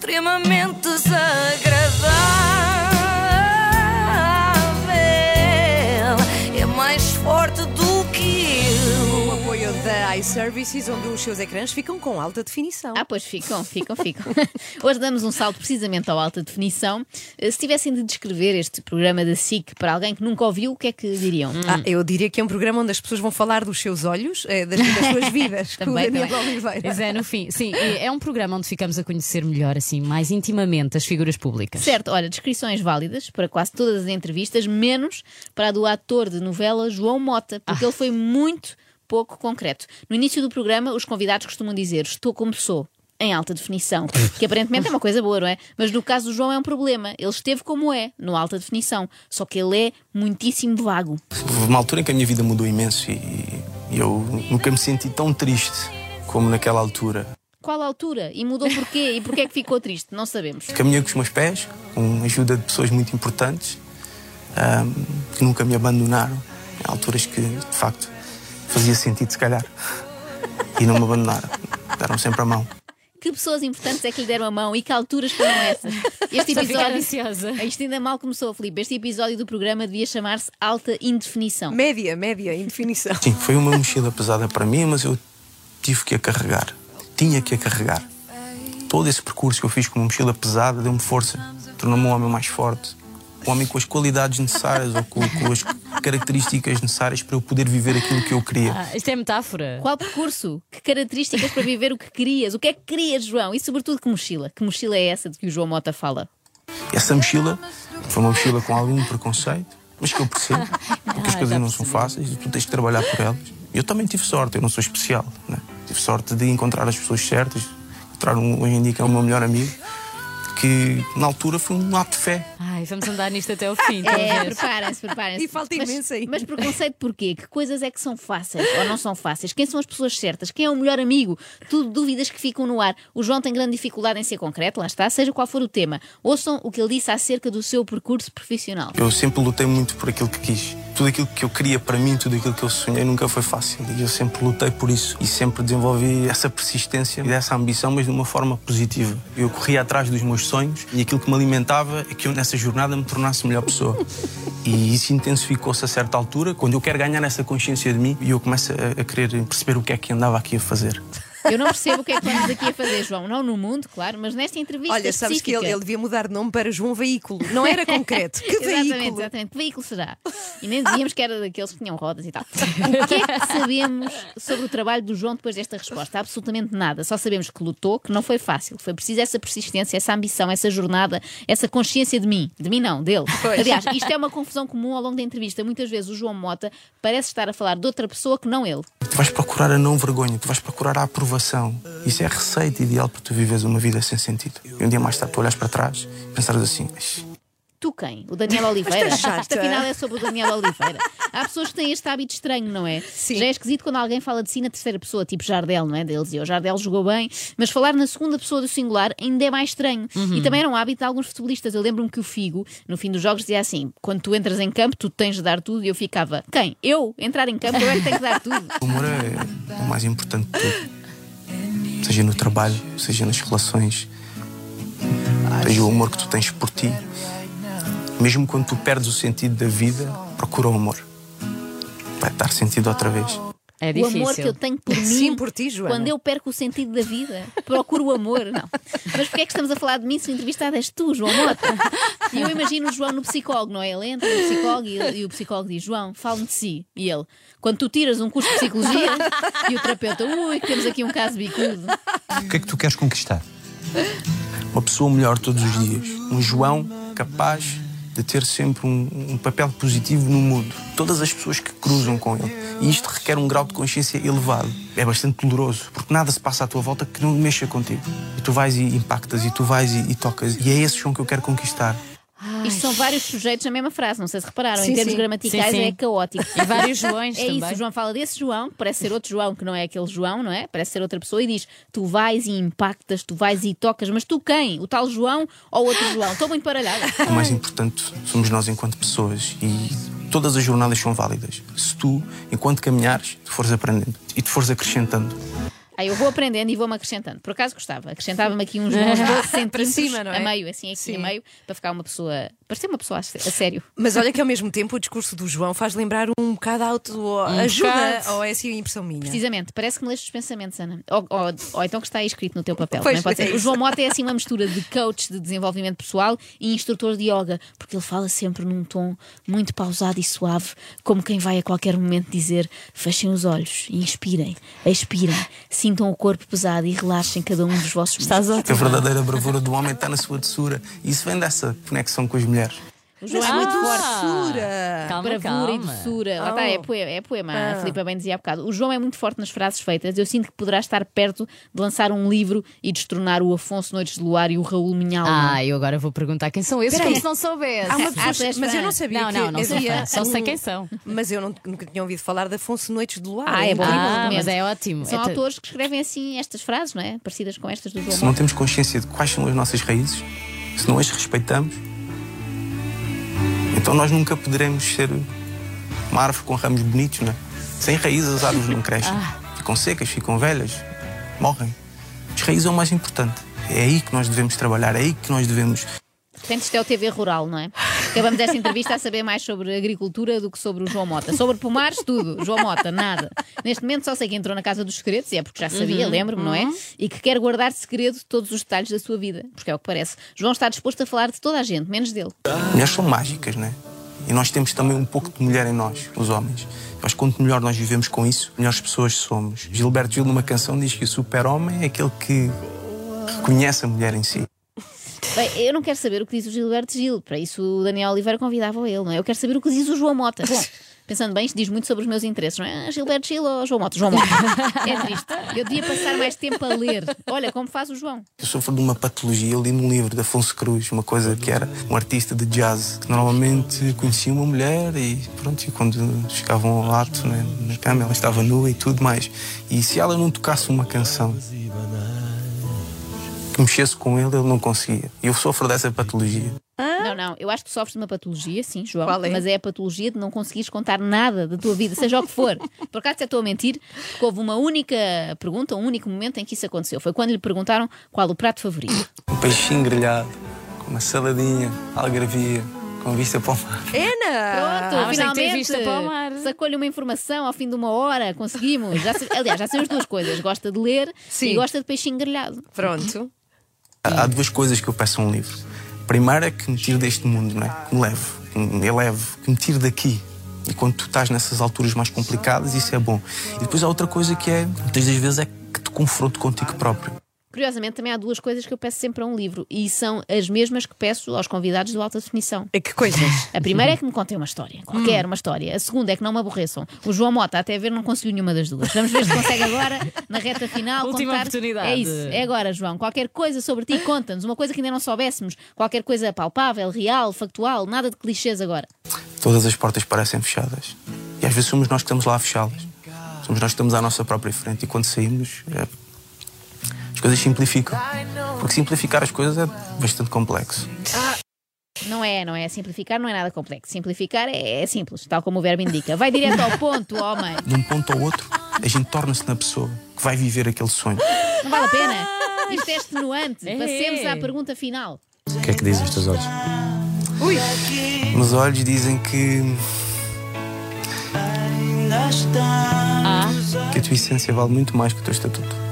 extremamente desagradável. iServices, onde os seus ecrãs ficam com alta definição. Ah, pois ficam, ficam, ficam. Hoje damos um salto precisamente ao alta definição. Eh, Se tivessem de descrever este programa da SIC para alguém que nunca ouviu, o que é que diriam? Ah, eu diria que é um programa onde as pessoas vão falar dos seus olhos, eh, das, das suas vidas, com o Também, Daniel também. Oliveira. Pois é, no fim. Sim, é um programa onde ficamos a conhecer melhor, assim, mais intimamente as figuras públicas. Certo, olha, descrições válidas para quase todas as entrevistas, menos para a do ator de novela João Mota, porque ele foi muito pouco concreto. No início do programa, os convidados costumam dizer: Estou como sou. Em alta definição, que aparentemente é uma coisa boa, não é? Mas no caso do João é um problema. Ele esteve como é, no alta definição, só que ele é muitíssimo vago. Houve uma altura em que a minha vida mudou imenso e, eu nunca me senti tão triste como naquela altura. Qual altura? E mudou porquê? E porquê é que ficou triste? Não sabemos. Caminhei com os meus pés, com a ajuda de pessoas muito importantes ahm, que nunca me abandonaram em alturas que, de facto, fazia sentido, se calhar. E não me abandonaram. Deram sempre a mão. Que pessoas importantes é que lhe deram a mão e que alturas foram essas? Este episódio. Isto ainda mal começou, Filipe. Este episódio do programa devia chamar-se Alta Indefinição. Média, média, em definição. Sim, foi uma mochila pesada para mim, mas eu tive que a carregar. Tinha que a carregar. Todo esse percurso que eu fiz com uma mochila pesada deu-me força, tornou-me um homem mais forte. Um homem com as qualidades necessárias ou com, com as características necessárias para eu poder viver aquilo que eu queria. Ah, isto é metáfora. Qual percurso? Que características para viver o que querias? O que é que querias, João? E sobretudo que mochila? Que mochila é essa de que o João Mota fala? Essa mochila foi uma mochila com algum preconceito, mas que eu percebo, porque as coisas não são fáceis e tu tens que trabalhar por elas. Eu também tive sorte, eu não sou especial. Né? Tive sorte de encontrar as pessoas certas, encontrar um, hoje em dia que é o meu melhor amigo, que na altura foi um ato de fé. Ai, vamos andar nisto até ao fim. É, preparem-se, preparem-se. E falta Mas- imenso aí. Mas preconceito porquê? Que coisas é que são fáceis ou não são fáceis? Quem são as pessoas certas? Quem é o melhor amigo? Tudo dúvidas que ficam no ar. O João tem grande dificuldade em ser concreto, lá está, seja qual for o tema. Ouçam o que ele disse acerca do seu percurso profissional. Eu sempre lutei muito por aquilo que quis. Tudo aquilo que eu queria para mim, tudo aquilo que eu sonhei nunca foi fácil. E eu sempre lutei por isso. E sempre desenvolvi essa persistência e essa ambição, mas de uma forma positiva. Eu corria atrás dos meus sonhos e aquilo que me alimentava é que eu nessa jornada me tornasse melhor pessoa. E isso intensificou-se a certa altura, quando eu quero ganhar essa consciência de mim e eu começo a, a querer perceber o que é que andava aqui a fazer. Eu não percebo o que é que vamos aqui a fazer, João. Não no mundo, claro, mas nesta entrevista Olha, sabes que ele, específica. ele devia mudar de nome para João Veículo. Não era concreto. Que Exatamente, veículo? exatamente. Que veículo será? E nem dizíamos que era daqueles que tinham rodas e tal. O que é que sabemos sobre o trabalho do João depois desta resposta? Absolutamente nada. Só sabemos que lutou, que não foi fácil. Foi preciso essa persistência, essa ambição, essa jornada, essa consciência de mim. De mim não, dele. Aliás, isto é uma confusão comum ao longo da entrevista. Muitas vezes o João Mota parece estar a falar de outra pessoa que não ele. Tu vais procurar a não vergonha, tu vais procurar a aprovação. Isso é a receita ideal para tu viveres uma vida sem sentido. E um dia mais tarde tu olhas para trás e pensares assim: "Ixi, Tu quem? O Daniel Oliveira? Esta. Isto afinal é sobre o Daniel Oliveira. Há pessoas que têm este hábito estranho, não é? Sim. Já é esquisito quando alguém fala de si na terceira pessoa, tipo Jardel, não é? Deles dizia, o Jardel jogou bem, mas falar na segunda pessoa do singular ainda é mais estranho. E também era um hábito de alguns futebolistas. Eu lembro-me que o Figo, no fim dos jogos, dizia assim: quando tu entras em campo, tu tens de dar tudo. E eu ficava: quem? Eu? Entrar em campo, eu é que tenho que dar tudo. O amor é o mais importante de tudo. Seja no trabalho, seja nas relações, seja o amor que tu tens por ti. Mesmo quando tu perdes o sentido da vida, procura o amor. Vai dar sentido outra vez. É O amor que eu tenho por mim. Sim, por ti, Joana. Quando eu perco o sentido da vida, procuro o amor. Não. Mas porquê é que estamos a falar de mim se o entrevistado és tu, João Mota? E eu imagino o João no psicólogo, não é? Ele entra no psicólogo e, e o psicólogo diz: João, fala-me de si. E ele, quando tu tiras um curso de psicologia, e o terapeuta, ui, temos aqui um caso bicudo. O que é que tu queres conquistar? Uma pessoa melhor todos os dias. Um João capaz de ter sempre um, um papel positivo no mundo. Todas as pessoas que cruzam com ele. E isto requer um grau de consciência elevado. É bastante doloroso, porque nada se passa à tua volta que não mexa contigo. E tu vais e impactas, e tu vais e, e tocas. E é esse João que eu quero conquistar. Isto são vários sujeitos na mesma frase, não sei se repararam. Sim, em termos sim. gramaticais Sim, sim. é caótico. E vários Joões É também. isso, o João fala desse João, parece ser outro João, que não é aquele João, não é? Parece ser outra pessoa, e diz: Tu vais e impactas, tu vais e tocas, mas tu quem? O tal João ou outro João? Estou muito baralhada. O mais importante somos nós enquanto pessoas. E todas as jornadas são válidas. Se tu, enquanto caminhares, tu fores aprendendo e te fores acrescentando. Aí eu vou aprendendo e vou-me acrescentando. Por acaso gostava. Acrescentava-me aqui uns bons 12 centímetros cima, é? a meio, assim, aqui Sim. a meio, para ficar uma pessoa. Parecer uma pessoa a sé- a sério. Mas olha que ao mesmo tempo o discurso do João faz lembrar um bocado autoajuda, bocado. ou é assim a impressão minha? Precisamente, parece que me leste os pensamentos, Ana. Ou, ou- ou então que está aí escrito no teu papel. Pois, também é ser. O. João Mota é assim uma mistura de coach de desenvolvimento pessoal e instrutor de yoga, porque ele fala sempre num tom muito pausado e suave, como quem vai a qualquer momento dizer: fechem os olhos, inspirem, expirem, sintam o corpo pesado e relaxem cada um dos vossos Estás músculos. A verdadeira bravura do homem está na sua doçura. E isso vem dessa conexão com as mulheres. O João é muito forte. Doçura. Calma, Bravura e doçura. Lá está, é poema, é poema. Ah. A Filipa bem dizia há bocado. O João é muito forte nas frases feitas. Eu sinto que poderá estar perto de lançar um livro e destronar o Afonso Noites de Luar e o Raul Minhalma. Ah, eu agora vou perguntar quem são esses, Peraí. como se não soubesse. Há uma Ah, pessoa, és mas eu não sabia Não, que não, não sou havia fã. Só sei quem são. Mas eu não, nunca tinha ouvido falar de Afonso Noites de Luar. Ah, é bom. Ah, recomendo. mas é ótimo. São É autores que escrevem assim estas frases, não é? Parecidas com estas do João Se não temos consciência de quais são as nossas raízes, se não as respeitamos, então nós nunca poderemos ser uma árvore com ramos bonitos, não é? Sem raízes as árvores não crescem. Ficam secas, ficam velhas, morrem. As raízes é o mais importante. É aí que nós devemos trabalhar, é aí que nós devemos De repente isto é o TV Rural, não é? Acabamos esta entrevista a saber mais sobre agricultura do que sobre o João Mota. Sobre pomares, tudo. João Mota, nada. Neste momento só sei que entrou na Casa dos Segredos, e é porque já sabia, lembro-me, não é? E que quer guardar segredo todos os detalhes da sua vida, porque é o que parece. João está disposto a falar de toda a gente, menos dele. Mulheres são mágicas, não é? E nós temos também um pouco de mulher em nós, os homens. Eu acho que quanto melhor nós vivemos com isso, melhores pessoas somos. Gilberto Gil, numa canção, diz que o super-homem é aquele que reconhece a mulher em si. Bem, eu não quero saber o que diz o Gilberto Gil, para isso o Daniel Oliveira convidava ele, não é? Eu quero saber o que diz o João Mota. Bom, pensando bem, isto diz muito sobre os meus interesses, não é? Ah, Gilberto Gil ou João Mota? João Mota. É triste. Eu devia passar mais tempo a ler. Olha como faz o João. Eu sofro de uma patologia. Eu li num livro de Afonso Cruz, uma coisa que era um artista de jazz, que normalmente conhecia uma mulher e pronto, e quando chegavam ao ato né, na cama, ela estava nua e tudo mais. E se ela não tocasse uma canção que mexesse com ele, ele não conseguia. E eu sofro dessa patologia. Não, não, eu acho que sofres de uma patologia, sim, João. Qual é? Mas é a patologia de não conseguires contar nada da tua vida, seja o que for. Por acaso até estou a mentir, porque houve uma única pergunta, um único momento em que isso aconteceu. Foi quando lhe perguntaram qual o prato favorito. Um peixinho grelhado, com uma saladinha, algarvia, com vista para o mar. Ana! Pronto, Ah, finalmente vista para o mar. sacou-lhe uma informação ao fim de uma hora, conseguimos. Já, aliás, já sabemos duas coisas: gosta de ler Sim. e gosta de peixinho grelhado. Pronto. Há duas coisas que eu peço a um livro. Primeiro é que me tire deste mundo, não é? Que me leve, que me eleve, que me tire daqui. E quando tu estás nessas alturas mais complicadas, isso é bom. E depois há outra coisa que é, muitas das vezes, é que te confronto contigo próprio. Curiosamente, também há duas coisas que eu peço sempre a um livro e são as mesmas que peço aos convidados do Alta Definição. É Que coisas? A primeira é que me contem uma história, qualquer uma história. A segunda é que não me aborreçam. O João Mota, até ver, não conseguiu nenhuma das duas. Vamos ver se consegue agora, na reta final, Última contar. oportunidade. É isso, é agora, João. Qualquer coisa sobre ti, conta-nos. Uma coisa que ainda não soubéssemos. Qualquer coisa palpável, real, factual, nada de clichês agora. Todas as portas parecem fechadas. E às vezes somos nós que estamos lá a fechá-las. Somos nós que estamos à nossa própria frente. E quando saímos, é, as coisas simplificam. Porque simplificar as coisas é bastante complexo. Não é, não é. Simplificar não é nada complexo. Simplificar é, é simples, tal como o verbo indica. Vai direto ao ponto, homem. De um ponto ao outro, a gente torna-se na pessoa que vai viver aquele sonho. Não vale a pena. Isto é extenuante. É. Passemos à pergunta final. O que é que dizem os teus olhos? Meus olhos dizem que. que a tua essência vale muito mais que o teu estatuto.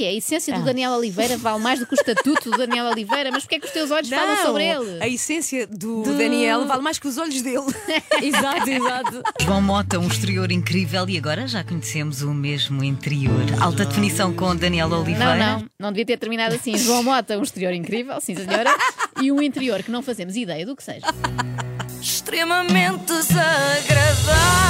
Que é a essência do Daniel Oliveira vale mais do que o estatuto do Daniel Oliveira, mas porquê é que os teus olhos falam sobre ele? A essência do, Daniel vale mais que os olhos dele. exato, exato. João Mota, um exterior incrível e agora já conhecemos o mesmo interior. Alta definição com Daniel Oliveira. Não, não, não devia ter terminado assim. João Mota, um exterior incrível, sim senhora, e um interior que não fazemos ideia do que seja. extremamente desagradável.